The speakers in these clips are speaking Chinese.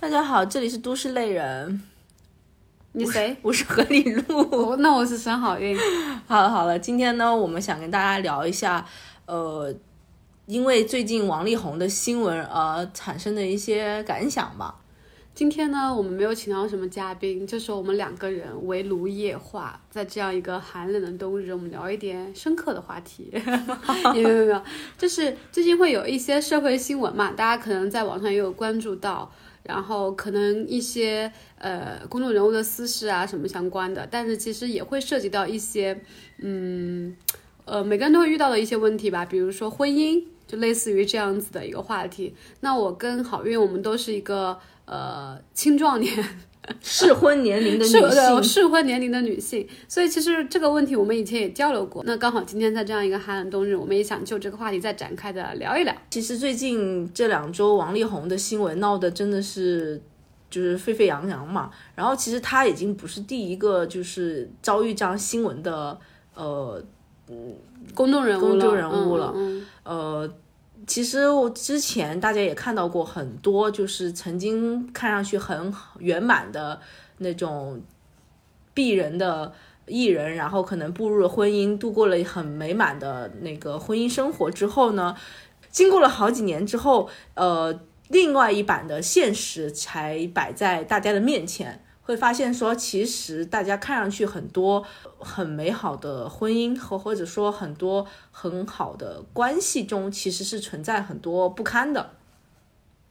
大家好，这里是都市类人，你谁？我是何里路。那我是沈好运。好了好了，今天呢，我们想跟大家聊一下，呃，因为最近王力宏的新闻而产生的一些感想吧。今天呢，我们没有请到什么嘉宾，就是我们两个人围炉夜话，在这样一个寒冷的冬日，我们聊一点深刻的话题。没有没有就是最近会有一些社会新闻嘛，大家可能在网上也有关注到，然后可能一些呃公众人物的私事啊什么相关的，但是其实也会涉及到一些嗯呃每个人都会遇到的一些问题吧，比如说婚姻，就类似于这样子的一个话题。那我跟好运，我们都是一个呃青壮年。适婚年龄的女性，适婚年龄的女性，所以其实这个问题我们以前也交流过。那刚好今天在这样一个寒冷冬日，我们也想就这个话题再展开的聊一聊。其实最近这两周王力宏的新闻闹得真的是就是沸沸扬扬嘛。然后其实他已经不是第一个就是遭遇这样新闻的呃公众人物了，公众人物了嗯嗯呃，其实我之前大家也看到过很多，就是曾经看上去很圆满的那种鄙人的艺人，然后可能步入了婚姻，度过了很美满的那个婚姻生活之后呢，经过了好几年之后，呃，另外一版的现实才摆在大家的面前。会发现说，其实大家看上去很多很美好的婚姻和或者说很多很好的关系中，其实是存在很多不堪的。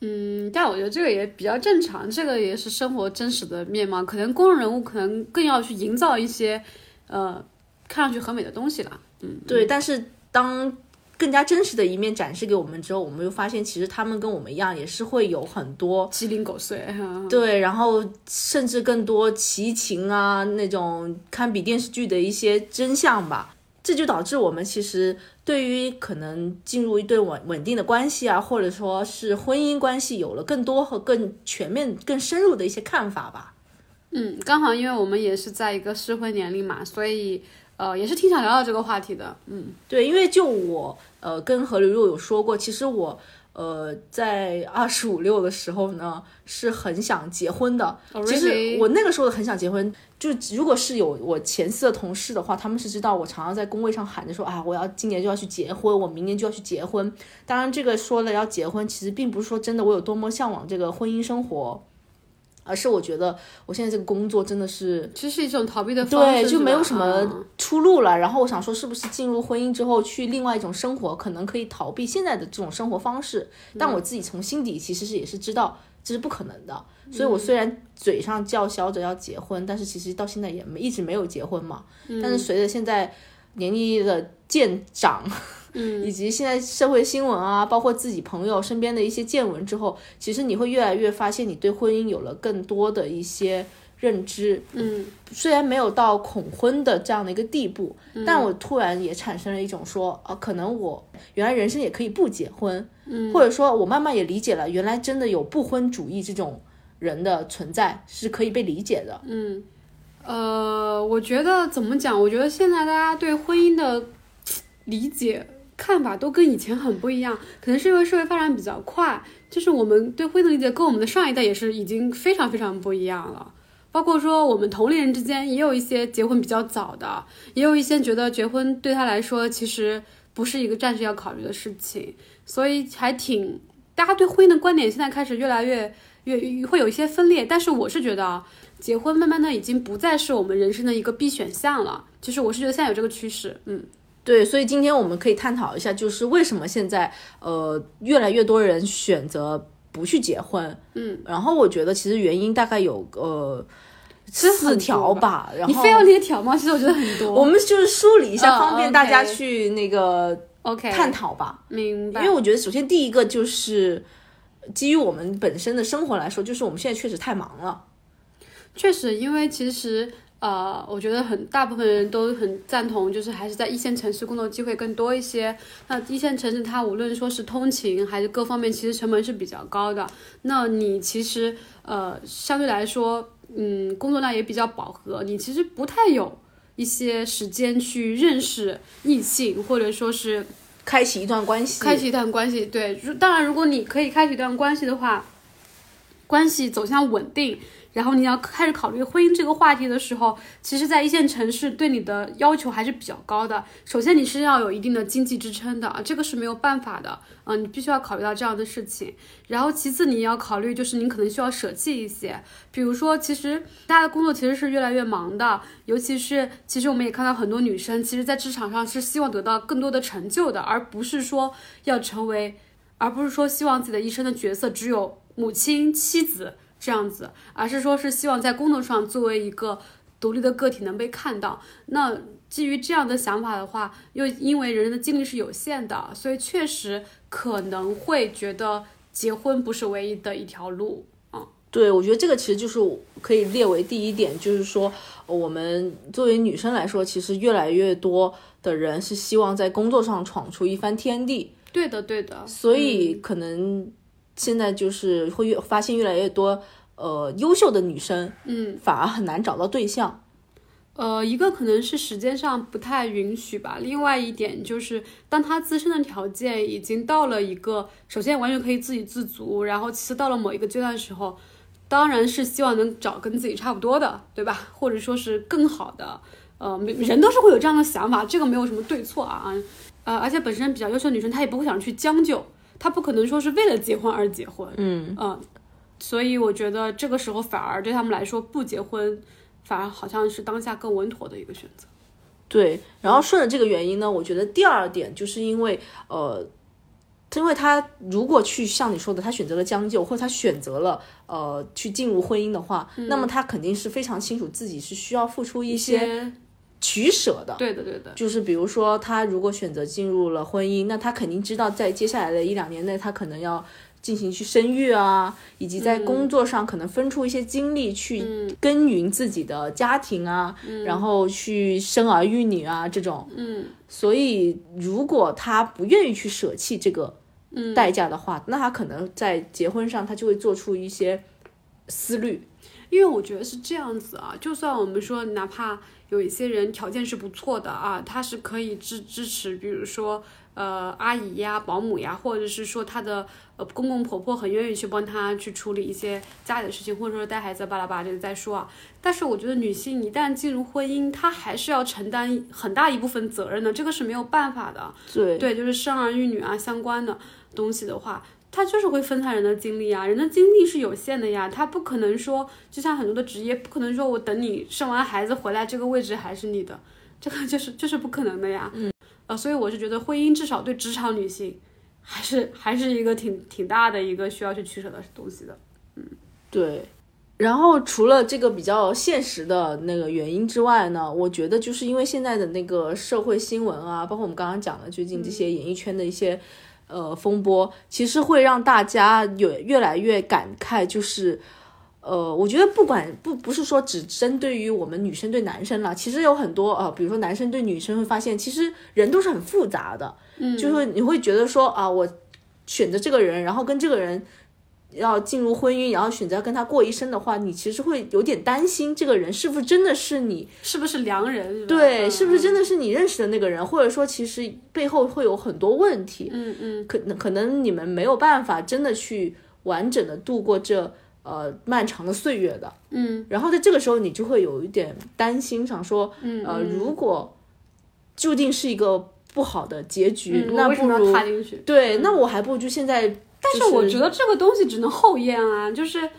嗯，但我觉得这个也比较正常，这个也是生活真实的面貌。可能公众人物可能更要去营造一些呃看上去很美的东西啦。嗯，对，但是当更加真实的一面展示给我们之后，我们又发现，其实他们跟我们一样，也是会有很多鸡零狗碎。对，然后甚至更多奇情啊，那种堪比电视剧的一些真相吧。这就导致我们其实对于可能进入一对稳稳定的关系啊，或者说是婚姻关系，有了更多和更全面、更深入的一些看法吧。嗯，刚好因为我们也是在一个适婚年龄嘛，所以呃也是挺想聊聊这个话题的。嗯，对，因为就我呃跟何刘若有说过，其实我呃在二十五六的时候呢是很想结婚的。Oh, 其实？我那个时候很想结婚，就如果是有我前司的同事的话，他们是知道我常常在工位上喊着说啊，我要今年就要去结婚，我明年就要去结婚。当然，这个说了要结婚，其实并不是说真的我有多么向往这个婚姻生活。而是我觉得我现在这个工作真的是其实是一种逃避的方式，对，就没有什么嗯出路了。然后我想说，是不是进入婚姻之后去另外一种生活，可能可以逃避现在的这种生活方式？但我自己从心底其实是也是知道这是不可能的。所以我虽然嘴上叫嚣着要结婚，但是其实到现在也没一直没有结婚嘛。但是随着现在年龄的渐长，嗯以及现在社会新闻啊，包括自己朋友身边的一些见闻之后，其实你会越来越发现，你对婚姻有了更多的一些认知。嗯虽然没有到恐婚的这样的一个地步，但我突然也产生了一种说，啊，可能我原来人生也可以不结婚，嗯或者说我慢慢也理解了，原来真的有不婚主义这种人的存在是可以被理解的。嗯，呃，我觉得怎么讲？我觉得现在大家对婚姻的理解、看法都跟以前很不一样，可能是因为社会发展比较快，就是我们对婚姻的理解跟我们的上一代也是已经非常非常不一样了。包括说我们同龄人之间也有一些结婚比较早的，也有一些觉得结婚对他来说其实不是一个暂时要考虑的事情，所以还挺大家对婚姻的观点现在开始越来越越会有一些分裂。但是我是觉得，结婚慢慢的已经不再是我们人生的一个必选项了，就是我是觉得现在有这个趋势，嗯。对，所以今天我们可以探讨一下，就是为什么现在呃越来越多人选择不去结婚。嗯，然后我觉得其实原因大概有呃四条吧吧，然后你非要列条吗？其实我觉得很多。我们就是梳理一下，嗯方便大家去那个 OK 探讨吧。明白，因为我觉得，首先第一个就是基于我们本身的生活来说，就是我们现在确实太忙了。确实，因为其实呃，我觉得很大部分人都很赞同，就是还是在一线城市工作机会更多一些。那一线城市它无论说是通勤还是各方面，其实成本是比较高的。那你其实呃相对来说，嗯，工作量也比较饱和，你其实不太有一些时间去认识异性，或者说是开启一段关系，开启一段关系。对，如当然，如果你可以开启一段关系的话，关系走向稳定，然后你要开始考虑婚姻这个话题的时候，其实，在一线城市对你的要求还是比较高的。首先，你是要有一定的经济支撑的，啊，这个是没有办法的，嗯、你必须要考虑到这样的事情。然后，其次你要考虑就是你可能需要舍弃一些，比如说，其实大家的工作其实是越来越忙的，尤其是其实我们也看到很多女生，其实在职场上是希望得到更多的成就的，而不是说要成为，而不是说希望自己的一生的角色只有母亲、妻子这样子，而是说是希望在工作上作为一个独立的个体能被看到。那基于这样的想法的话，又因为人的精力是有限的，所以确实可能会觉得结婚不是唯一的一条路。对，我觉得这个其实就是可以列为第一点，就是说呃我们作为女生来说，其实越来越多的人是希望在工作上闯出一番天地，对的，对的。所以可能现在就是会越发现越来越多呃优秀的女生，嗯，反而很难找到对象。呃，一个可能是时间上不太允许吧，另外一点就是，当他自身的条件已经到了一个，首先完全可以自给自足，然后其次到了某一个阶段的时候，当然是希望能找跟自己差不多的，对吧？或者说是更好的，呃，每人都是会有这样的想法，这个没有什么对错啊，呃，而且本身比较优秀的女生，她也不会想去将就，她不可能说是为了结婚而结婚，嗯，嗯，所以我觉得这个时候反而对他们来说不结婚，反而好像是当下更稳妥的一个选择。对，然后顺着这个原因呢，我觉得第二点就是因为呃，因为他如果去像你说的，他选择了将就，或者他选择了呃去进入婚姻的话，那么他肯定是非常清楚自己是需要付出一些些取舍的。对的，对的，就是比如说，他如果选择进入了婚姻，那他肯定知道在接下来的一两年内，他可能要进行去生育啊，以及在工作上可能分出一些精力去耕耘自己的家庭啊，然后去生儿育女啊这种。嗯，所以如果他不愿意去舍弃这个代价的话，那他可能在结婚上他就会做出一些思虑。因为我觉得是这样子啊，就算我们说哪怕有一些人条件是不错的啊，他是可以支支持，比如说呃阿姨呀、保姆呀，或者是说他的呃公公婆婆很愿意去帮他去处理一些家里的事情，或者说带孩子巴拉巴拉这个再说啊。但是我觉得女性一旦进入婚姻，她还是要承担很大一部分责任的，这个是没有办法的。对对，就是生儿育女啊相关的东西的话，它就是会分散人的精力啊，人的精力是有限的呀，他不可能说，就像很多的职业，不可能说我等你生完孩子回来，这个位置还是你的，这个就是就是不可能的呀。嗯，呃，所以我是觉得婚姻至少对职场女性，还是还是一个挺挺大的一个需要去取舍的东西的。嗯对，然后除了这个比较现实的那个原因之外呢，我觉得就是因为现在的那个社会新闻啊，包括我们刚刚讲的最近这些演艺圈的一些呃风波，其实会让大家有越来越感慨，就是。呃，我觉得不管不不是说只针对于我们女生对男生了，其实有很多呃，比如说男生对女生会发现，其实人都是很复杂的，嗯，就是你会觉得说啊，我选择这个人，然后跟这个人要进入婚姻，然后选择跟他过一生的话，你其实会有点担心这个人是不是真的是你，是不是良人？对，嗯是不是真的是你认识的那个人，或者说其实背后会有很多问题，嗯嗯，可能可能你们没有办法真的去完整的度过这呃漫长的岁月的，嗯，然后在这个时候你就会有一点担心，想说，嗯呃，如果注定是一个不好的结局，那不如踏进去？对，那我还不如就现在，但是我觉得这个东西只能后验啊，就是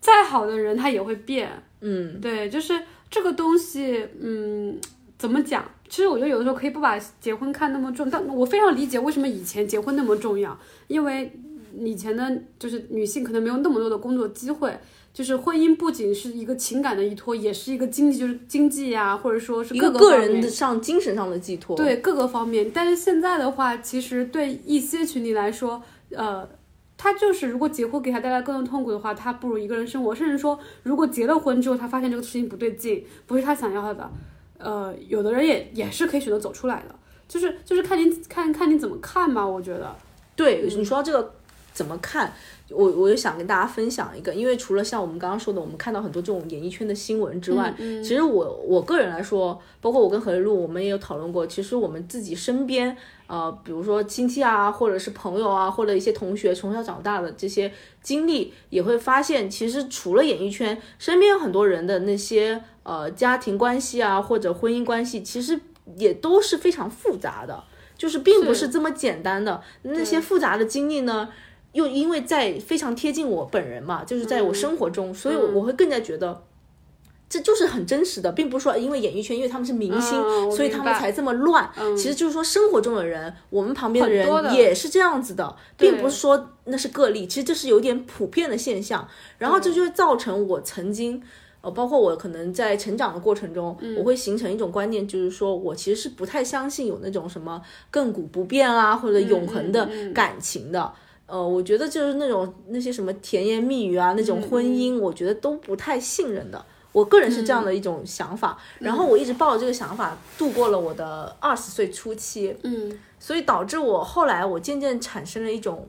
再好的人他也会变，嗯，对，就是这个东西，嗯，怎么讲？其实我觉得有的时候可以不把结婚看那么重，但我非常理解为什么以前结婚那么重要，因为以前的就是女性可能没有那么多的工作机会。就是婚姻不仅是一个情感的依托，也是一个经济，就是经济呀、或者说是一个个人的上精神上的寄托，对各个方面。但是现在的话，其实对一些群体来说，呃，他就是如果结婚给他带来更多痛苦的话，他不如一个人生活。甚至说，如果结了婚之后，他发现这个事情不对劲，不是他想要的，呃，有的人也也是可以选择走出来的。就是就是看您看看你怎么看吧，我觉得。对，你说到这个怎么看？我我就想跟大家分享一个，因为除了像我们刚刚说的，我们看到很多这种演艺圈的新闻之外，嗯其实我我个人来说，包括我跟何丽露，我们也有讨论过，其实我们自己身边，呃，比如说亲戚啊，或者是朋友啊，或者一些同学从小长大的这些经历，也会发现，其实除了演艺圈，身边有很多人的那些呃家庭关系啊，或者婚姻关系，其实也都是非常复杂的，就是并不是。这么简单的。那些复杂的经历呢，又因为在非常贴近我本人嘛，就是在我生活中，所以我我会更加觉得。这就是很真实的，并不是说因为演艺圈，因为他们是明星，嗯所以他们才这么乱。其实就是说生活中的人，我们旁边的人也是这样子的，并不是说那是个例，其实这是有点普遍的现象。然后这就会造成我曾经，呃，包括我可能在成长的过程中，嗯我会形成一种观念，就是说我其实是不太相信有那种什么亘古不变啊，或者永恒的嗯感情的。呃，我觉得就是那种那些什么甜言蜜语啊，那嗯种婚姻，我觉得都不太信任的。我个人是这样的一种想法，然后我一直抱着这个想法度过了我的二十岁初期，嗯。所以导致我后来我渐渐产生了一种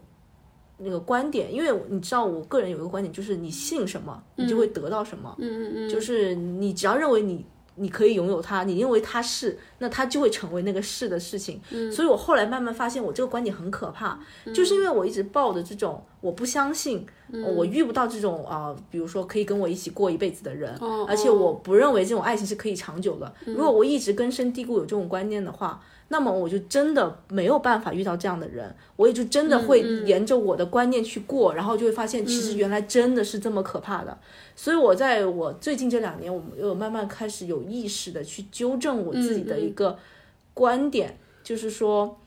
那个观点，因为你知道我个人有一个观点，就是你信什么，你就会得到什么，嗯嗯嗯，就是你只要认为你你可以拥有它，你认为它是，那它就会成为那个是的事情。嗯。所以我后来慢慢发现，我这个观点很可怕，就是因为我一直抱着这种我不相信，我遇不到这种啊、呃比如说可以跟我一起过一辈子的人，哦而且我不认为这种爱情是可以长久的。如果我一直根深蒂固有这种观念的话，那么我就真的没有办法遇到这样的人，我也就真的会沿着我的观念去过，然后就会发现其实原来真的是这么可怕的。所以我在我最近这两年，我有慢慢开始有意识的去纠正我自己的一个观点，就是说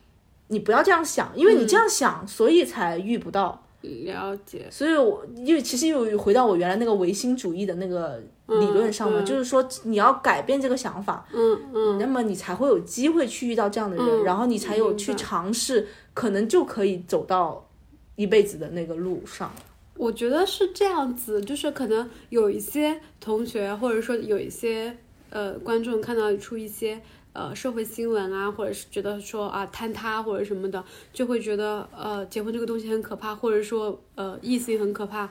你不要这样想，因为你这样想，所以才遇不到。了解，所以我因为其实又回到我原来那个唯心主义的那个理论上嘛，嗯。就是说你要改变这个想法，嗯嗯，那么你才会有机会去遇到这样的人，嗯然后你才有去尝试，可能就可以走到一辈子的那个路上。我觉得是这样子，就是可能有一些同学，或者说有一些呃观众看到出一些呃社会新闻啊，或者是觉得说啊坍塌或者什么的，就会觉得呃结婚这个东西很可怕，或者说呃异性很可怕。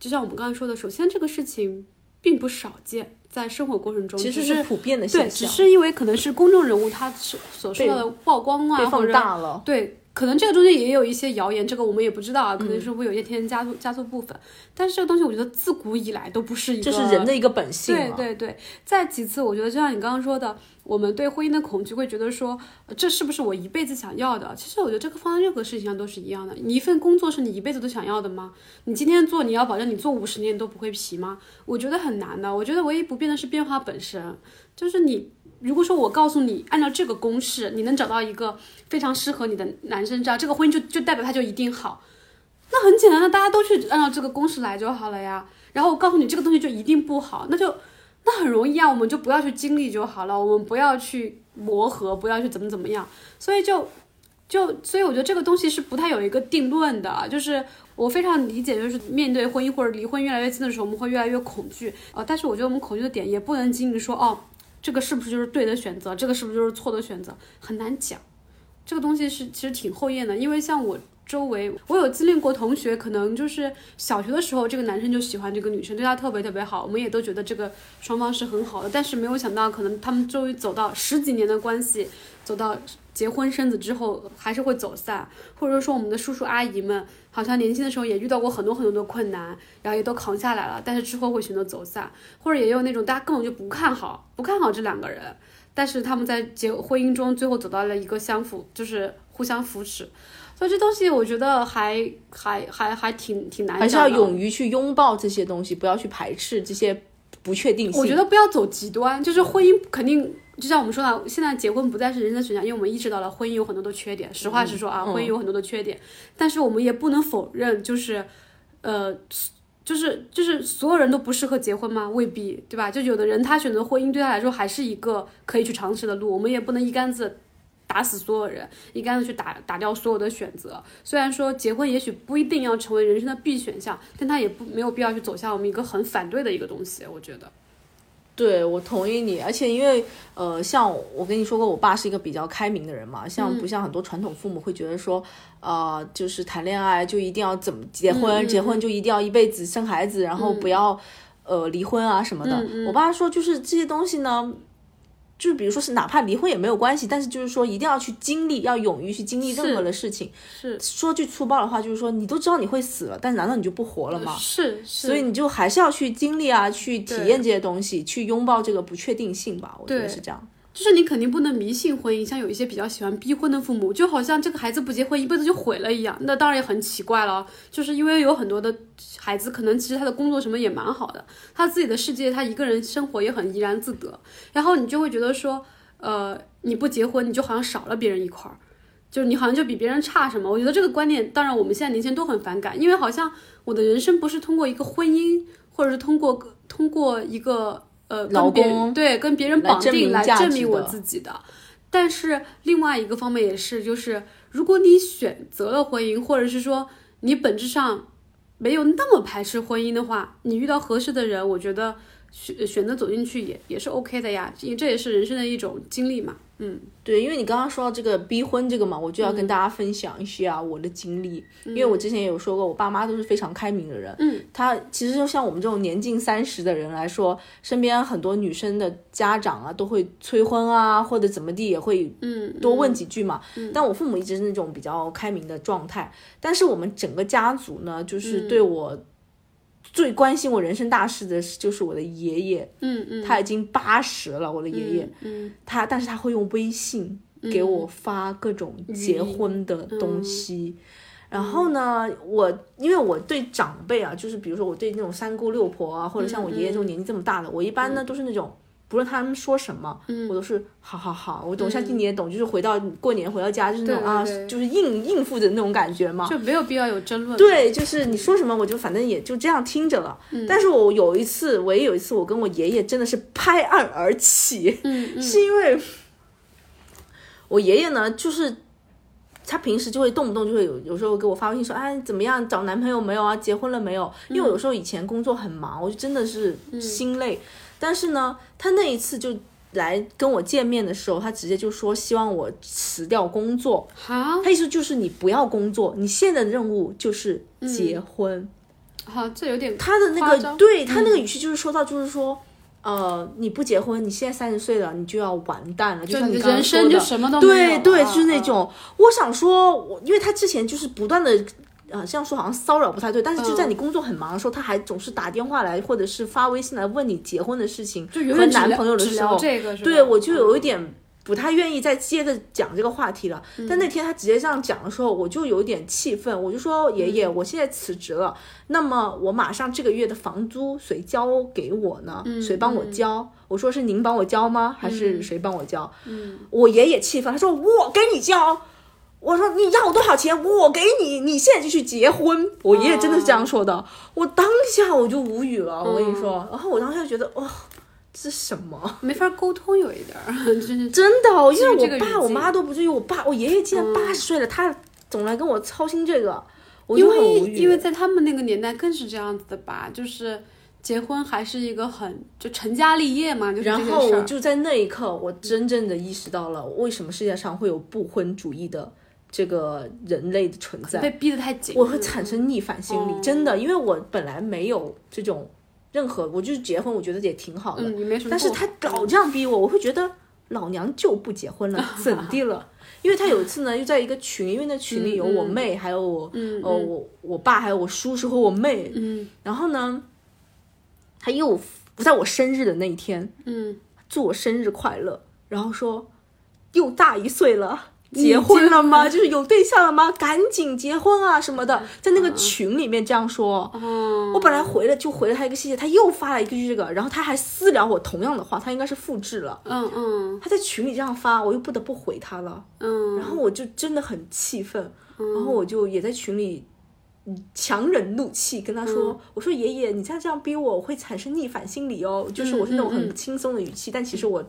就像我们刚才说的，首先这个事情并不少见，在生活过程中，其实是普遍的，现象，只是因为可能是公众人物他所所受到的曝光啊，被放或者大了。对，可能这个中间也有一些谣言，这个我们也不知道啊，可嗯能是会有一些添加加速部分。但是这个东西，我觉得自古以来都不是一个，这是人的一个本性对。对对。再其次，我觉得就像你刚刚说的，我们对婚姻的恐惧会觉得说，呃这是不是我一辈子想要的？其实我觉得这个放在任何事情上都是一样的。你一份工作是你一辈子都想要的吗？你今天做，你要保证你做五十年都不会疲吗？我觉得很难的。我觉得唯一不变的是变化本身，就是你。如果说我告诉你，按照这个公式，你能找到一个非常适合你的男生，这样这个婚姻就就代表他就一定好，那很简单的，大家都去按照这个公式来就好了呀。然后我告诉你这个东西就一定不好，那就那很容易啊，我们就不要去经历就好了，我们不要去磨合，不要去怎么怎么样。所以就就所以我觉得这个东西是不太有一个定论的，就是我非常理解，就是面对婚姻或者离婚越来越近的时候，我们会越来越恐惧啊、但是我觉得我们恐惧的点也不能仅仅说哦，这个是不是就是对的选择，这个是不是就是错的选择，很难讲。这个东西是其实挺后验的，因为像我周围，我有经历过同学，可能就是小学的时候，这个男生就喜欢这个女生，对她特别特别好，我们也都觉得这个双方是很好的，但是没有想到，可能他们终于走到十几年的关系，走到结婚生子之后，还是会走散，或者说我们的叔叔阿姨们，好像年轻的时候也遇到过很多很多的困难，然后也都扛下来了，但是之后会选择走散，或者也有那种大家根本就不看好，不看好这两个人。但是他们在结婚姻中最后走到了一个相扶，就是互相扶持，所以这东西我觉得还还还还挺挺难。还是要勇于去拥抱这些东西，不要去排斥这些不确定性。我觉得不要走极端，就是婚姻肯定就像我们说的，现在结婚不再是人生的选项，因为我们意识到了婚姻有很多的缺点。实话实说啊，婚姻有很多的缺点，但是我们也不能否认，就是呃。就是就是所有人都不适合结婚吗？未必，对吧？就有的人他选择婚姻对他来说还是一个可以去尝试的路，我们也不能一竿子打死所有人，一竿子去打打掉所有的选择。虽然说结婚也许不一定要成为人生的必选项，但他也不没有必要去走向我们一个很反对的一个东西。我觉得，对，我同意你，而且因为呃，像我跟你说过，我爸是一个比较开明的人嘛，像不像很多传统父母会觉得说，呃，就是谈恋爱就一定要怎么结婚，结婚就一定要一辈子生孩子，然后不要呃离婚啊什么的。我爸说，就是这些东西呢。就是比如说是哪怕离婚也没有关系，但是就是说一定要去经历，要勇于去经历任何的事情。是说句粗暴的话，就是说你都知道你会死了，但是难道你就不活了吗？是，是所以你就还是要去经历啊，去体验这些东西，去拥抱这个不确定性吧。我觉得是这样。就是你肯定不能迷信婚姻，像有一些比较喜欢逼婚的父母，就好像这个孩子不结婚一辈子就毁了一样，那当然也很奇怪了。就是因为有很多的孩子，可能其实他的工作什么也蛮好的，他自己的世界他一个人生活也很怡然自得，然后你就会觉得说，呃，你不结婚你就好像少了别人一块儿，就是你好像就比别人差什么。我觉得这个观念，当然我们现在年轻人都很反感，因为好像我的人生不是通过一个婚姻，或者是通过通过一个。呃，老公对跟别人绑定来证明我自己的，但是另外一个方面也是，就是如果你选择了婚姻，或者是说你本质上没有那么排斥婚姻的话，你遇到合适的人，我觉得选选择走进去也也是 OK 的呀，因为这也是人生的一种经历嘛。嗯，对，因为你刚刚说到这个逼婚这个嘛，我就要跟大家分享一下我的经历。因为我之前也有说过，我爸妈都是非常开明的人。嗯，他其实就像我们这种年近三十的人来说，身边很多女生的家长啊，都会催婚啊，或者怎么地也会嗯多问几句嘛。但我父母一直是那种比较开明的状态，但是我们整个家族呢，就是对我。最关心我人生大事的就是我的爷爷，嗯嗯，他已经八十了，我的爷爷，嗯，他但是他会用微信给我发各种结婚的东西，然后呢，我因为我对长辈啊，就是比如说我对那种三姑六婆啊，或者像我爷爷这种年纪这么大的，我一般呢都是那种。不论他们说什么，我都是好好好，我懂，相信你也懂，就是回到过年回到家就是那种啊，就是应应付的那种感觉嘛，就没有必要有争论。对，就是你说什么我就反正也就这样听着了。但是我有一次，唯一有一次，我跟我爷爷真的是拍案而起，嗯，是因为我爷爷呢，就是他平时就会动不动就会有有时候给我发微信说，哎怎么样，找男朋友没有啊，结婚了没有？因为我有时候以前工作很忙，我就真的是心累。但是呢，他那一次就来跟我见面的时候，他直接就说希望我辞掉工作。好，他意思就是你不要工作，你现在的任务就是结婚。好，这有点他的那个，对他那个语气就是说到，就是说，呃，你不结婚，你现在三十岁了，你就要完蛋了，就像你人生就什么都。对对，就是那种，我想说，我因为他之前就是不断的。啊，这样说好像骚扰不太对，但是就在你工作很忙的时候，他还总是打电话来，或者是发微信来问你结婚的事情和男朋友的时候，对我就有一点不太愿意再接着讲这个话题了。但那天他直接这样讲的时候，我就有点气愤，我就说爷爷，我现在辞职了，那么我马上这个月的房租谁交给我呢？谁帮我交？我说是您帮我交吗？还是谁帮我交？嗯，我爷爷气愤，他说我给你交。我说你要多少钱，我给你，你现在就去结婚。我爷爷真的是这样说的，我当下我就无语了。我跟你说，然后我当下觉得哇，这是什么？没法沟通，有一点儿，真 真的，因为我爸我妈都不至于，我爸我爷爷竟然八十岁了，他总来跟我操心这个，我就很无语。因为在他们那个年代更是这样子的吧，就是结婚还是一个很就成家立业嘛，就是然后我就在那一刻，我真正的意识到了为什么世界上会有不婚主义的。这个人类的存在。被逼得太紧，我会产生逆反心理，真的，因为我本来没有这种任何，我就是结婚，我觉得也挺好的，但是他老这样逼我，我会觉得老娘就不结婚了，怎地了？因为他有一次呢，又在一个群，因为那群里有我妹，还有我，呃，我我爸，还有我叔叔和我妹，嗯，然后呢，他又不在我生日的那一天，嗯，祝我生日快乐，然后说又大一岁了。结婚了吗？就是有对象了吗？赶紧结婚啊什么的，在那个群里面这样说。我本来回了就回了他一个谢谢，他又发了一句这个，然后他还私聊我同样的话，他应该是复制了。嗯嗯，他在群里这样发，我又不得不回他了。嗯，然后我就真的很气愤，然后我就也在群里强忍怒气跟他说：“我说爷爷，你再这样逼我，我会产生逆反心理哦。就是我是那种很轻松的语气，但其实我。”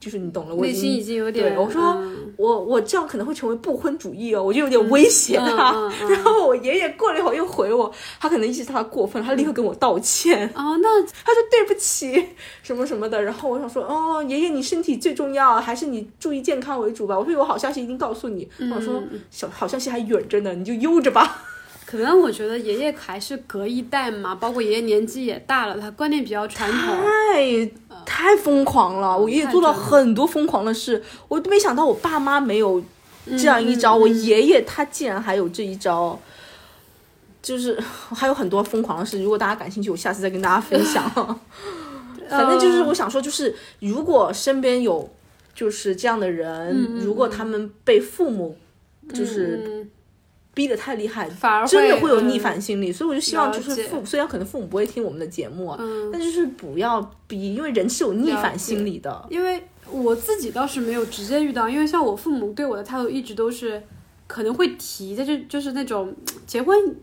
就是你懂了，我已内心已经经有点，对我说嗯我我这样可能会成为不婚主义哦，我就有点威胁他。嗯嗯嗯 然后我爷爷过了一会儿又回我，他可能意识到他过分了，他立刻跟我道歉。哦，那他说对不起，什么什么的。然后我想说，哦，爷爷你身体最重要，还是你注意健康为主吧。我说有好消息一定告诉你。我说小好消息还远着呢，你就悠着吧。可能我觉得爷爷还是隔一代嘛，包括爷爷年纪也大了，他观念比较传统。太太疯狂了，我爷爷做了很多疯狂的事，我都没想到我爸妈没有这样一招，我爷爷他竟然还有这一招。就是还有很多疯狂的事，如果大家感兴趣，我下次再跟大家分享。反正就是我想说，就是如果身边有就是这样的人，如果他们被父母就是嗯逼得太厉害，反而真的会会有逆嗯反心理，所以我就希望就是父，虽然可能父母不会听我们的节目但就是不要逼，因为人是有逆反心理的。因为我自己倒是没有直接遇到，因为像我父母对我的态度一直都是可能会提，但是就是那种结婚。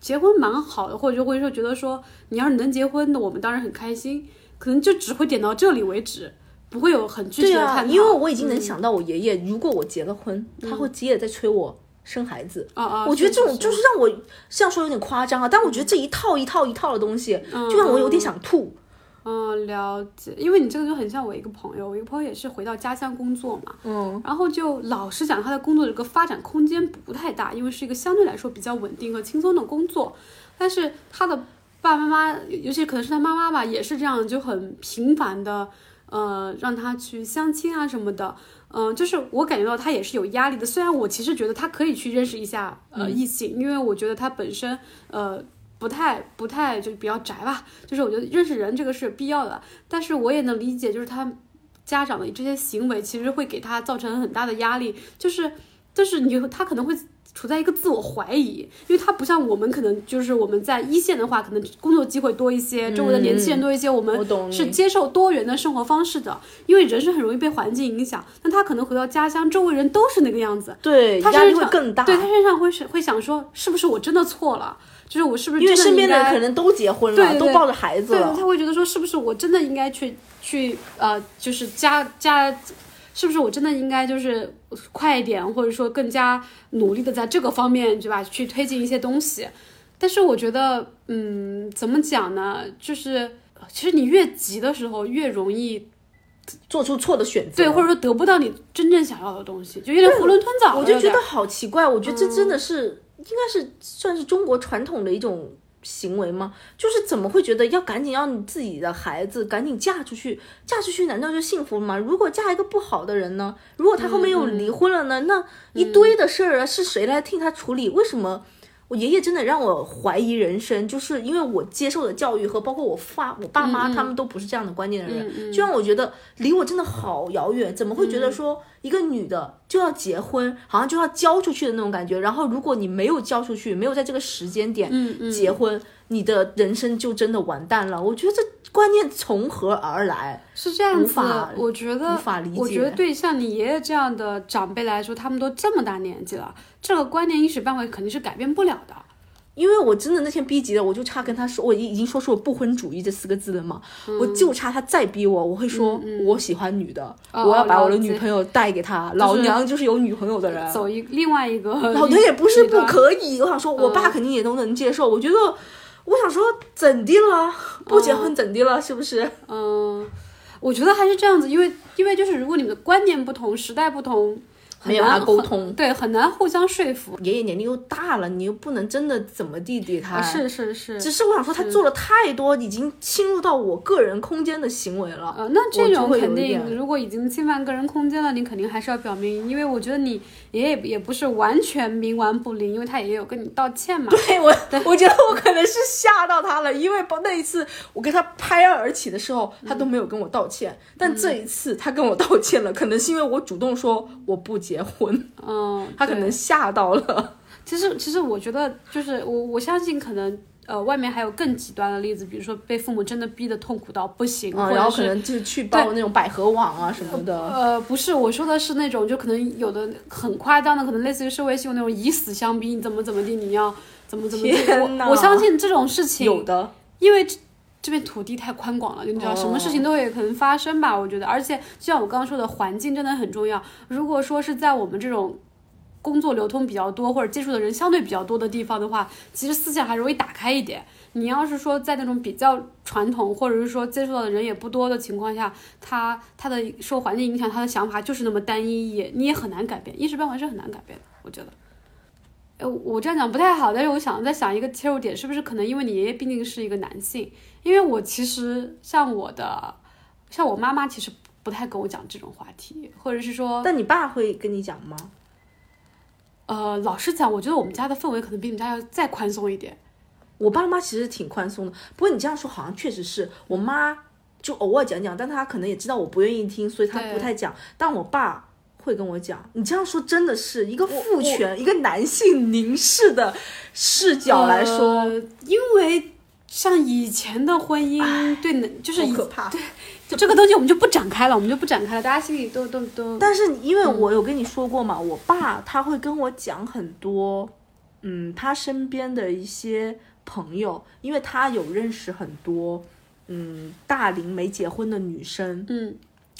结婚蛮好的，或者就会说觉得说你要是能结婚，的我们当然很开心，可能就只会点到这里为止，不会有很具体对啊，的探讨。因为我已经能想到我爷爷，如果我结了婚，他会接着再催我生孩子。啊啊，我觉得这种就是让我这样说有点夸张啊，但我觉得这一套一套一套的东西，就让我有点想吐。嗯，了解，因为你这个就很像我一个朋友，我一个朋友也是回到家乡工作嘛，嗯，然后就老实讲，他的工作这个发展空间不太大，因为是一个相对来说比较稳定和轻松的工作，但是他的爸爸妈妈，尤其可能是他妈妈吧，也是这样，就很频繁的，呃，让他去相亲啊什么的，嗯、就是我感觉到他也是有压力的。虽然我其实觉得他可以去认识一下呃异性，因为我觉得他本身呃不太不太就比较宅吧，就是我觉得认识人这个是有必要的，但是我也能理解，就是他家长的这些行为其实会给他造成很大的压力，就是就是你他可能会。处在一个自我怀疑，因为他不像我们，可能就是我们在一线的话，可能工作机会多一些，周围的年轻人多一些，我我们是接受多元的生活方式的。因为人是很容易被环境影响，但他可能回到家乡，周围人都是那个样子，对，他身上会更大。对他身上会是会想说，是不是我真的错了？就是我是不是因为身边的人可能都结婚了，对对对都抱着孩子对，了。他会觉得说，是不是我真的应该去去呃，就是加加，是不是我真的应该就是快一点，或者说更加努力的在这个方面，对吧？去推进一些东西。但是我觉得，嗯，怎么讲呢？就是其实你越急的时候，越容易做出错的选择，对，或者说得不到你真正想要的东西，就有点囫囵吞枣。我就觉得好奇怪，我觉得这真的嗯是、应该是算是中国传统的一种行为吗？就是怎么会觉得要赶紧让你自己的孩子赶紧嫁出去？嫁出去难道就幸福了吗？如果嫁一个不好的人呢？如果他后面又嗯离婚了呢？那一堆的事儿啊，是谁来替他处理？为什么？我爷爷真的让我怀疑人生，就是因为我接受的教育和包括我爸、我爸嗯妈他们都不是这样的观念的人，就让我觉得离我真的好遥远。怎么会嗯觉得说一个女的就要结婚，好像就要交出去的那种感觉？然后如果你没有交出去，没有在这个时间点嗯结婚，你的人生就真的完蛋了。我觉得这观念从何而来？是这样子无法，我觉得无法理解我觉得对像你爷爷这样的长辈来说，他们都这么大年纪了，这个观念一时半会肯定是改变不了的。因为我真的那天逼急了，我就差跟他说，我已已经说出了不婚主义这四个字了嘛，我就差他再逼我，我会说、我喜欢女的，哦我要把我的女朋友带给他，老娘就是有女朋友的人。走一另外一个 老娘也不是不可以，我想说，我爸肯定也都能接受。我觉得，我想说，怎的了？不结婚怎的了？是不是？嗯，我觉得还是这样子，因为因为就是如果你们的观念不同，时代不同，很没有办法难沟通对，很难互相说服。爷爷年龄又大了，你又不能真的怎么地地他。啊，是是是，只是我想说，他做了太多已经侵入到我个人空间的行为了。呃，那这种肯定，如果已经侵犯个人空间了，你肯定还是要表明，因为我觉得你爷爷也不是完全冥顽不灵，因为他也有跟你道歉嘛。对我，我觉得我可能是吓到他了，因为包那一次我跟他拍案而起的时候，他都没有跟我道歉，但这一次他跟我道歉了，可能是因为我主动说我不结婚，嗯，他可能吓到了。其实，其实我觉得，就是我我相信，可能呃，外面还有更极端的例子，比如说被父母真的逼得痛苦到不行，然后可能就是去报那种百合网啊什么的。呃，不是，我说的是那种，就可能有的很夸张的，可能类似于社会新闻那种以死相逼，你怎么怎么地，你要怎么怎么地。我我相信这种事情，有的，因为这这片土地太宽广了，你知道，哦什么事情都有可能发生吧？我觉得，而且就像我刚刚说的，环境真的很重要。如果说是在我们这种工作流通比较多或者接触的人相对比较多的地方的话，其实思想还容易打开一点。你要是说在那种比较传统，或者是说接触到的人也不多的情况下，他他的受环境影响，他的想法就是那么单一，也你也很难改变，一时半会是很难改变的，我觉得。呃，我这样讲不太好，但是我想在想一个切入点，是不是可能因为你爷爷毕竟是一个男性？因为我其实像我的，像我妈妈其实不太跟我讲这种话题，或者是说，但你爸会跟你讲吗？呃，老实讲，我觉得我们家的氛围可能比你们家要再宽松一点。我爸妈其实挺宽松的，不过你这样说好像确实是我妈就偶尔讲讲，但她可能也知道我不愿意听，所以她不太讲。但我爸会跟我讲，你这样说真的是一个父权、一个男性凝视的视角来说，呃因为像以前的婚姻，对男就是可怕。对这个东西我们就不展开了，我们就不展开了，大家心里都都都。但是因为我有跟你说过嘛，我爸他会跟我讲很多，嗯，他身边的一些朋友，因为他有认识很多，嗯，大龄没结婚的女生，嗯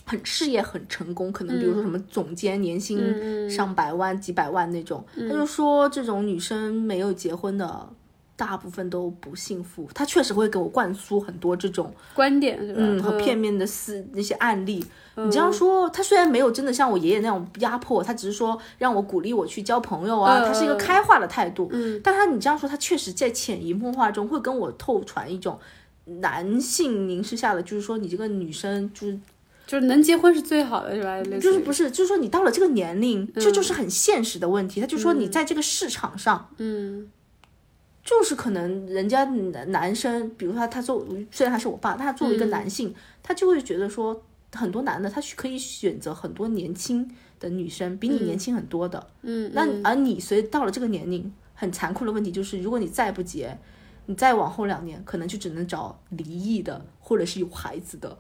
很事业很成功，可能比如说什么总监，年薪嗯上百万、几百万那种，他就说这种女生没有结婚的。大部分都不幸福，他确实会给我灌输很多这种观点？嗯和片面的思那些案例。你这样说，他虽然没有真的像我爷爷那样压迫，他只是说让我鼓励我去交朋友啊，嗯他是一个开化的态度。嗯，但他你这样说，他确实在潜移默化中会跟我透传一种男性凝视下的，就是说你这个女生就是就是能结婚是最好的是吧？就是不是，就是说你到了这个年龄，这就是很现实的问题。他就说你在这个市场上，嗯就是可能人家男男生，比如说他他作虽然他是我爸，但他作为一个男性，他就会觉得说很多男的他可以选择很多年轻的女生，比你年轻很多的。嗯，那而你随到了这个年龄，很残酷的问题就是，如果你再不结，你再往后两年，可能就只能找离异的，或者是有孩子的。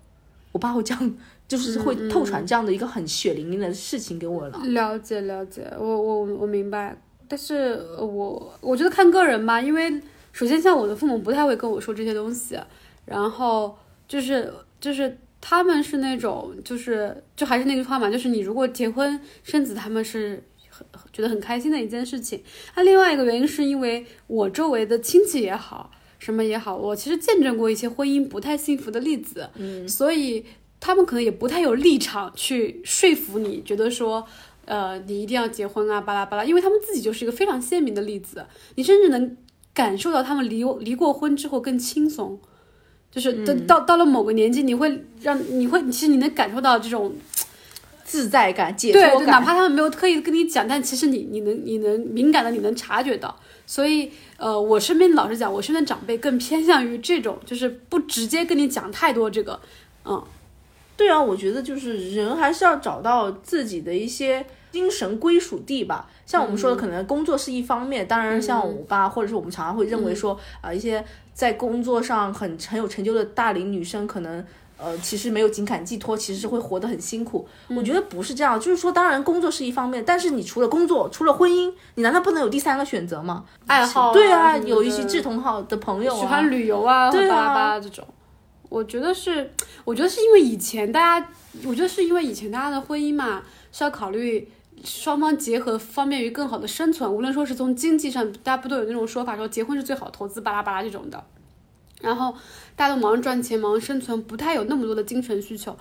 我爸会这样，就是会透传这样的一个很血淋淋的事情给我了。了解了解，我我我明白，但是呃我我觉得看个人吧，因为首先像我的父母不太会跟我说这些东西，然后就是就是他们是那种就是就还是那句话嘛，就是你如果结婚生子，他们是很觉得很开心的一件事情。那另外一个原因是因为我周围的亲戚也好，什么也好，我其实见证过一些婚姻不太幸福的例子，嗯，所以他们可能也不太有立场去说服你，觉得说，呃，你一定要结婚啊，巴拉巴拉，因为他们自己就是一个非常鲜明的例子，你甚至能感受到他们离离过婚之后更轻松，就是到、到到了某个年纪，你会让你会其实你能感受到这种自在感、解脱感，哪怕他们没有特意跟你讲，但其实你你能你能敏感的你能察觉到。所以呃，我身边老实讲，我身边长辈更偏向于这种，就是不直接跟你讲太多这个，嗯，对啊，我觉得就是人还是要找到自己的一些精神归属地吧。像我们说的，可能工作是一方面，当然像我爸，或者是我们常常会认为说，啊、一些在工作上很很有成就的大龄女生，可能。呃，其实没有情感寄托，其实是会活得很辛苦。我觉得不是这样，就是说，当然工作是一方面，但是你除了工作，除了婚姻，你难道不能有第三个选择吗？爱好对啊，有一些志同好的朋友啊，喜欢旅游啊，对啊巴拉巴这种。我觉得是，我觉得是因为以前大家，我觉得是因为以前大家的婚姻嘛，是要考虑双方结合，方便于更好的生存。无论说是从经济上，大家不都有那种说法，说结婚是最好投资，巴拉巴拉这种的。然后大家都忙着赚钱，忙着生存，不太有那么多的精神需求。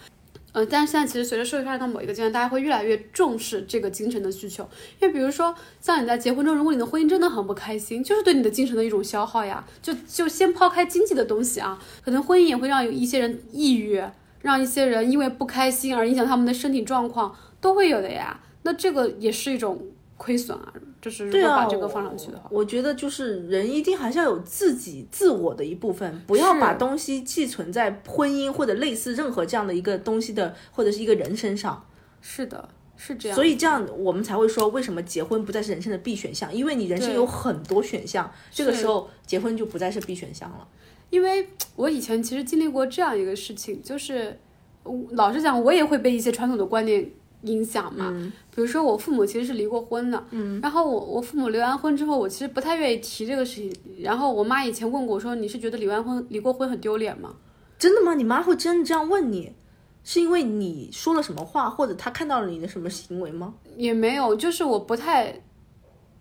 呃，但是现在其实随着社会发展到某一个阶段，大家会越来越重视这个精神的需求。因为比如说，像你在结婚中，如果你的婚姻真的很不开心，就是对你的精神的一种消耗呀。就就先抛开经济的东西啊，可能婚姻也会让有一些人抑郁，让一些人因为不开心而影响他们的身体状况，都会有的呀。那这个也是一种亏损啊，就是如果把这个放上去的话，我觉得就是人一定还是要有自己自我的一部分，不要把东西寄存在婚姻或者类似任何这样的一个东西的或者是一个人身上。是的，是这样。所以这样我们才会说，为什么结婚不再是人生的必选项？因为你人生有很多选项，这个时候结婚就不再是必选项了。因为我以前其实经历过这样一个事情，就是我老实讲，我也会被一些传统的观念影响嘛。嗯比如说我父母其实是离过婚的，嗯，然后我我父母离完婚之后，我其实不太愿意提这个事情。然后我妈以前问过我说：“你是觉得离完婚离过婚很丢脸吗真的吗？你妈会真的这样问你？是因为你说了什么话，或者她看到了你的什么行为吗？？”也没有，就是我不太，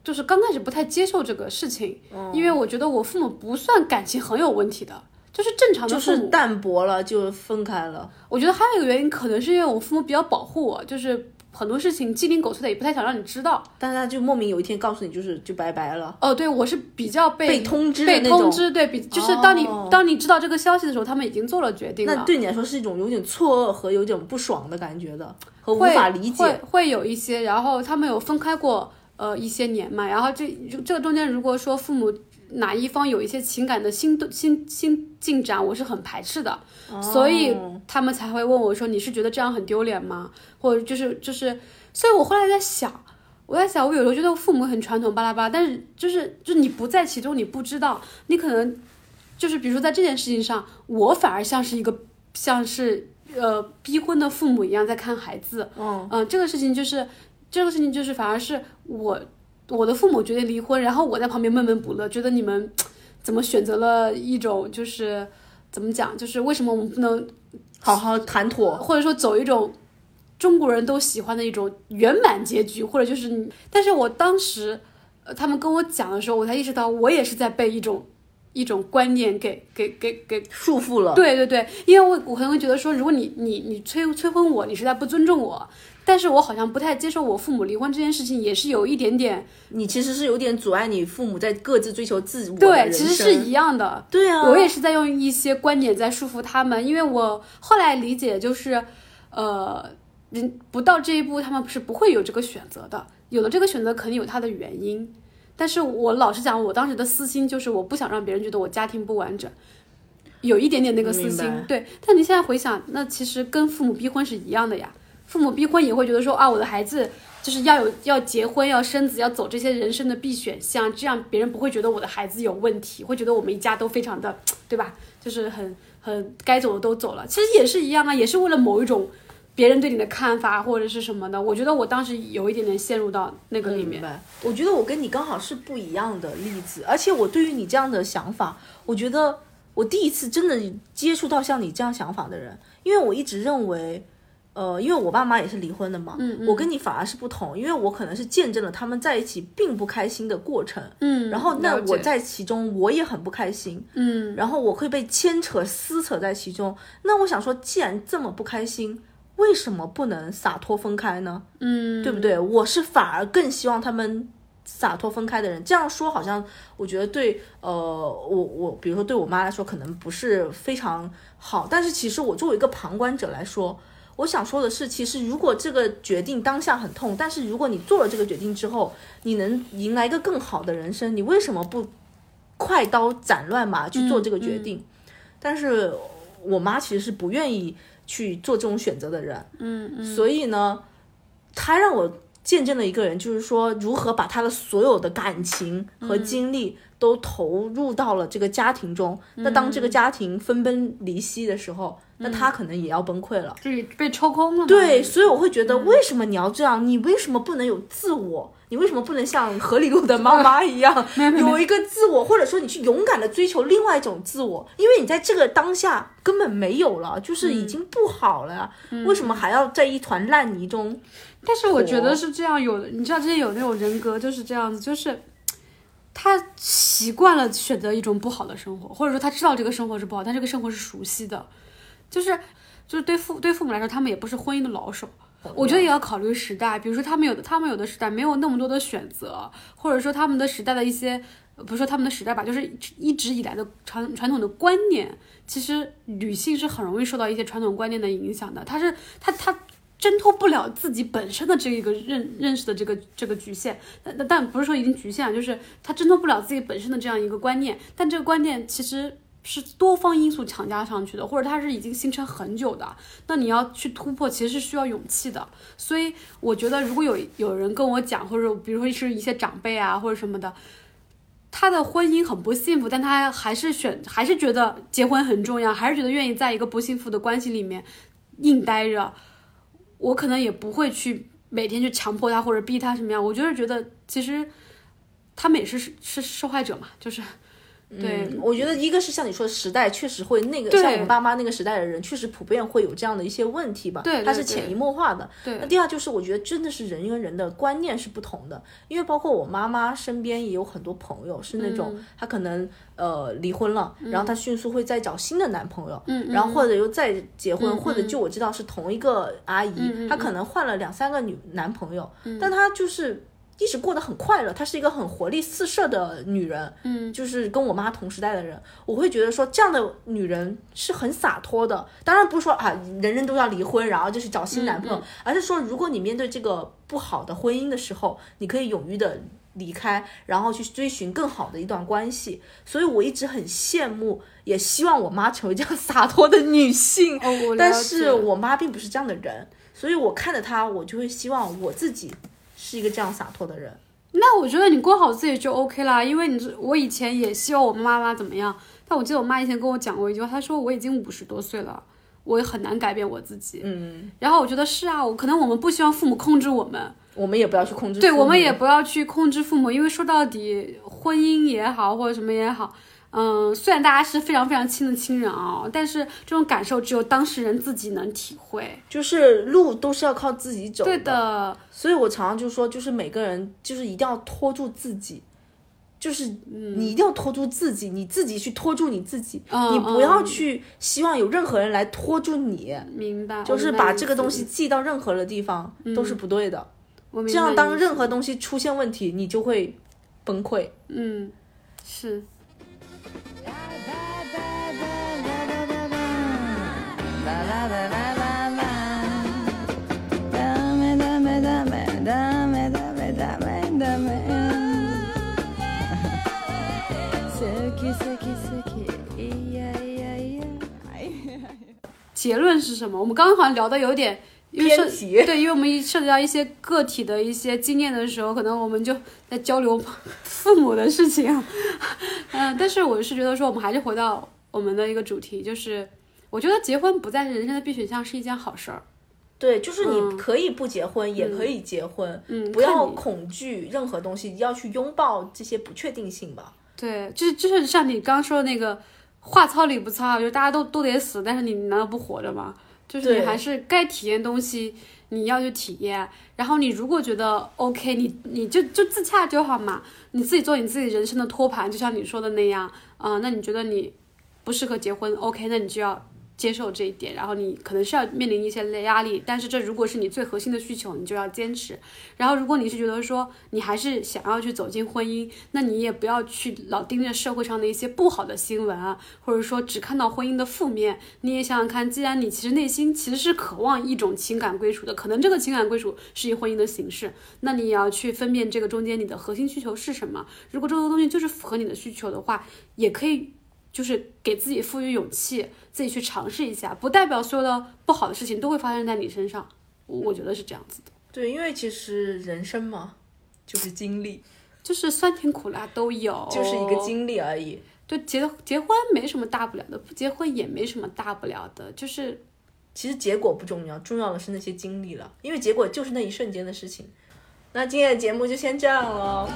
就是刚开始不太接受这个事情，因为我觉得我父母不算感情很有问题的，就是正常的就。是淡薄了就分开了。我觉得还有一个原因，可能是因为我父母比较保护我，就是很多事情鸡零狗碎的，也不太想让你知道。但是他就莫名有一天告诉你，就是就拜拜了，哦，对，我是比较被被通知被通知，对比就是当你、哦当你知道这个消息的时候，他们已经做了决定了。那对你来说是一种有点错愕和有点不爽的感觉的，和无法理解。会会有一些，然后他们有分开过呃一些年嘛，然后这这个中间如果说父母哪一方有一些情感的新动新新进展，我是很排斥的，所以哦他们才会问我说你是觉得这样很丢脸吗？或者就是就是，所以我后来在想。我在想，我有时候觉得父母很传统，巴拉巴拉，但是就是就是你不在其中，你不知道，你可能就是比如说在这件事情上，我反而像是一个像是呃逼婚的父母一样在看孩子，嗯嗯、这个事情就是这个事情就是反而是我我的父母决定离婚，然后我在旁边闷闷不乐，觉得你们怎么选择了一种就是怎么讲，就是为什么我们不能好好谈妥。或者说走一种中国人都喜欢的一种圆满结局，或者就是你，但是我当时，呃，他们跟我讲的时候，我才意识到我也是在被一种一种观念给给给给，束缚了，对对对，因为我我可能会觉得说，如果你你你催催婚我，你是在不尊重我，但是我好像不太接受我父母离婚这件事情，也是有一点点，你其实是有点阻碍你父母在各自追求自我的对，其实是一样的，对啊，我也是在用一些观点在束缚他们，因为我后来理解就是，呃，人不到这一步，他们是不会有这个选择的。有了这个选择，肯定有它的原因。但是我老实讲，我当时的私心就是我不想让别人觉得我家庭不完整，有一点点那个私心。对，但你现在回想，那其实跟父母逼婚是一样的呀。父母逼婚也会觉得说啊，我的孩子就是要有要结婚、要生子、要走这些人生的必选项，这样别人不会觉得我的孩子有问题，会觉得我们一家都非常的，对吧？就是很很该走的都走了。其实也是一样啊，也是为了某一种别人对你的看法或者是什么的。我觉得我当时有一点点陷入到那个里面。我觉得我跟你刚好是不一样的例子，而且我对于你这样的想法，我觉得我第一次真的接触到像你这样想法的人，因为我一直认为。呃，因为我爸妈也是离婚的嘛，嗯我跟你反而是不同，因为我可能是见证了他们在一起并不开心的过程，嗯，然后那我在其中我也很不开心，嗯然后我会被牵扯撕扯在其中。那我想说，既然这么不开心，为什么不能洒脱分开呢？嗯，对不对？我是反而更希望他们洒脱分开的人。这样说好像我觉得对，呃，我我比如说对我妈来说可能不是非常好，但是其实我作为一个旁观者来说。我想说的是，其实如果这个决定当下很痛，但是如果你做了这个决定之后，你能迎来一个更好的人生，你为什么不快刀斩乱麻去做这个决定？但是我妈其实是不愿意去做这种选择的人，嗯嗯，所以呢，她让我见证了一个人，就是说如何把他的所有的感情和精力都投入到了这个家庭中。那当这个家庭分崩离析的时候，那他可能也要崩溃了。就是被抽空了。对，所以我会觉得，为什么你要这样？你为什么不能有自我？你为什么不能像河里路的妈妈一样，有一个自我，或者说你去勇敢的追求另外一种自我？因为你在这个当下根本没有了，就是已经不好了呀。为什么还要在一团烂泥中？但是我觉得是这样，有的你知道，之前有那种人格就是这样子，就是他习惯了选择一种不好的生活，或者说他知道这个生活是不好，但这个生活是熟悉的，就是就是对父对父母来说，他们也不是婚姻的老手。我觉得也要考虑时代，比如说他们有的他们有的时代没有那么多的选择，或者说他们的时代的一些，呃不是说他们的时代吧，就是一直以来的传传统的观念，其实女性是很容易受到一些传统观念的影响的。她是她她挣脱不了自己本身的这一个认认识的这个这个局限，但但不是说已经局限了，就是她挣脱不了自己本身的这样一个观念，但这个观念其实。是多方因素强加上去的，或者它是已经形成很久的，那你要去突破，其实是需要勇气的。所以我觉得，如果有有人跟我讲，或者比如说是一些长辈啊，或者什么的，他的婚姻很不幸福，但他还是选，还是觉得结婚很重要，还是觉得愿意在一个不幸福的关系里面硬待着。我可能也不会去每天去强迫他或者逼他什么样。我就是觉得其实他们也是是是受害者嘛，就是对、嗯，我觉得一个是像你说的时代，确实会那个像我们爸妈那个时代的人，确实普遍会有这样的一些问题吧，对它是潜移默化的。对。那第二就是我觉得真的是人跟人的观念是不同的，因为包括我妈妈身边也有很多朋友是那种、嗯。她可能呃离婚了，然后她迅速会再找新的男朋友，嗯，然后或者又再结婚，嗯或者就我知道是同一个阿姨，她可能换了两三个女男朋友，但她就是一直过得很快乐，她是一个很活力四射的女人，嗯就是跟我妈同时代的人，我会觉得说这样的女人是很洒脱的。当然不是说啊人人都要离婚，然后就去找新男朋友，嗯而是说如果你面对这个不好的婚姻的时候，你可以勇于的离开，然后去追寻更好的一段关系。所以我一直很羡慕，也希望我妈成为这样洒脱的女性。但是我妈并不是这样的人，所以我看着她，我就会希望我自己是一个这样洒脱的人。那我觉得你过好自己就 OK 啦，因为你是我以前也希望我妈妈怎么样，但我记得我妈以前跟我讲过一句话，她说我已经五十多岁了，我也很难改变我自己。嗯，然后我觉得是啊，我可能我们不希望父母控制我们，我们也不要去控制对我们也不要去控制父母，因为说到底，婚姻也好或者什么也好，嗯，虽然大家是非常非常亲的亲人啊，但是这种感受只有当事人自己能体会。就是路都是要靠自己走对的，所以我常常就说，就是每个人就是一定要拖住自己，就是你一定要拖住自己，你自己去拖住你自己，嗯你不要嗯去希望有任何人来拖住你，明白，就是把这个东西寄到任何的地方、都是不对的。我明这样，当任何东西出现问题，你就会崩溃。嗯是。结论是什么？我们刚刚好像聊的有点因为涉偏题对，因为我们一涉及到一些个体的一些经验的时候，可能我们就在交流父母的事情。嗯，但是我是觉得说，我们还是回到我们的一个主题，就是我觉得结婚不再是人生的必选项，是一件好事儿。对，就是你嗯可以不结婚，也可以结婚，嗯，不要恐惧任何东西，要去拥抱这些不确定性吧。对，就是就是像你刚刚说的那个话糙理不糙，就是大家都都得死，但是你难道不活着吗？就是你还是该体验东西，你要去体验。然后你如果觉得 OK，你你就就自洽就好嘛，你自己做你自己人生的托盘，就像你说的那样，啊、那你觉得你不适合结婚，OK，那你就要。接受这一点，然后你可能是要面临一些压力，但是这如果是你最核心的需求，你就要坚持。然后，如果你是觉得说你还是想要去走进婚姻，那你也不要去老盯着社会上的一些不好的新闻啊，或者说只看到婚姻的负面。你也想想看，既然你其实内心其实是渴望一种情感归属的，可能这个情感归属是以婚姻的形式，那你也要去分辨这个中间你的核心需求是什么。如果这个东西就是符合你的需求的话，也可以。就是给自己赋予勇气，自己去尝试一下，不代表所有的不好的事情都会发生在你身上。我我觉得是这样子的。对，因为其实人生嘛，就是经历，就是酸甜苦辣都有，就是一个经历而已。对，结结婚没什么大不了的，不结婚也没什么大不了的，就是其实结果不重要，重要的是那些经历了，因为结果就是那一瞬间的事情。那今天的节目就先这样喽，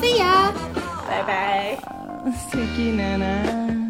See ya。拜拜。好きなな